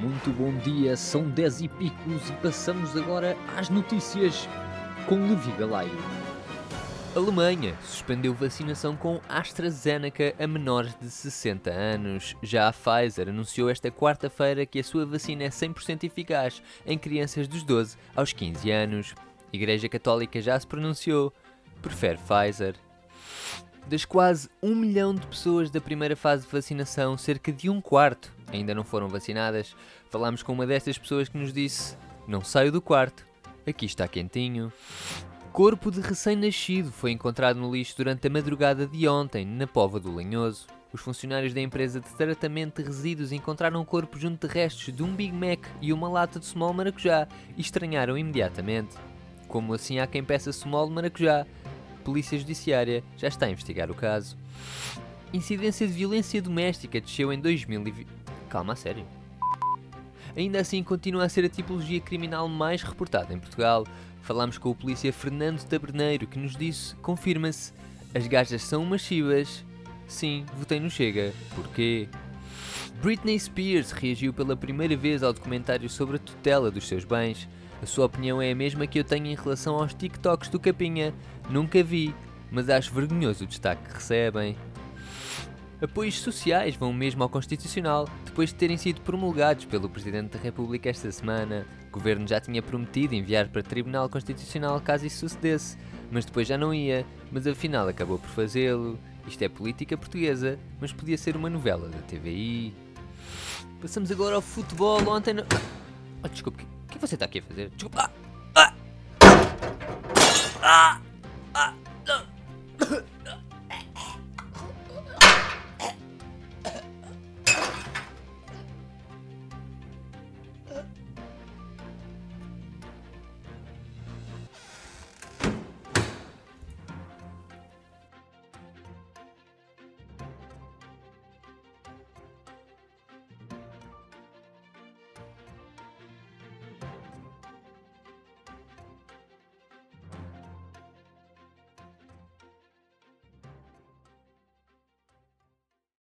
Muito bom dia, são 10 e picos e passamos agora às notícias com Levi Galaio. Alemanha suspendeu vacinação com AstraZeneca a menores de 60 anos. Já a Pfizer anunciou esta quarta-feira que a sua vacina é 100% eficaz em crianças dos 12 aos 15 anos. A Igreja Católica já se pronunciou, prefere Pfizer. Das quase um milhão de pessoas da primeira fase de vacinação, cerca de um quarto ainda não foram vacinadas. Falámos com uma destas pessoas que nos disse: Não saio do quarto, aqui está quentinho. Corpo de recém-nascido foi encontrado no lixo durante a madrugada de ontem, na Pova do Lanhoso. Os funcionários da empresa de tratamento de resíduos encontraram o corpo junto de restos de um Big Mac e uma lata de small maracujá e estranharam imediatamente. Como assim há quem peça small maracujá? Polícia Judiciária já está a investigar o caso. Incidência de violência doméstica desceu em 2020. Calma, a sério. Ainda assim, continua a ser a tipologia criminal mais reportada em Portugal. Falámos com o polícia Fernando Taberneiro que nos disse: confirma-se, as gajas são umas. Sim, votei no Chega. Porquê? Britney Spears reagiu pela primeira vez ao documentário sobre a tutela dos seus bens. A sua opinião é a mesma que eu tenho em relação aos TikToks do Capinha. Nunca vi, mas acho vergonhoso o destaque que recebem. Apoios sociais vão mesmo ao Constitucional, depois de terem sido promulgados pelo Presidente da República esta semana. O governo já tinha prometido enviar para o Tribunal Constitucional caso isso sucedesse, mas depois já não ia, mas afinal acabou por fazê-lo. Isto é política portuguesa, mas podia ser uma novela da TVI. Passamos agora ao futebol. Ontem. No... Oh, desculpe, que você tá aqui fazer? Desculpa. Ah! Ah! Ah! ah.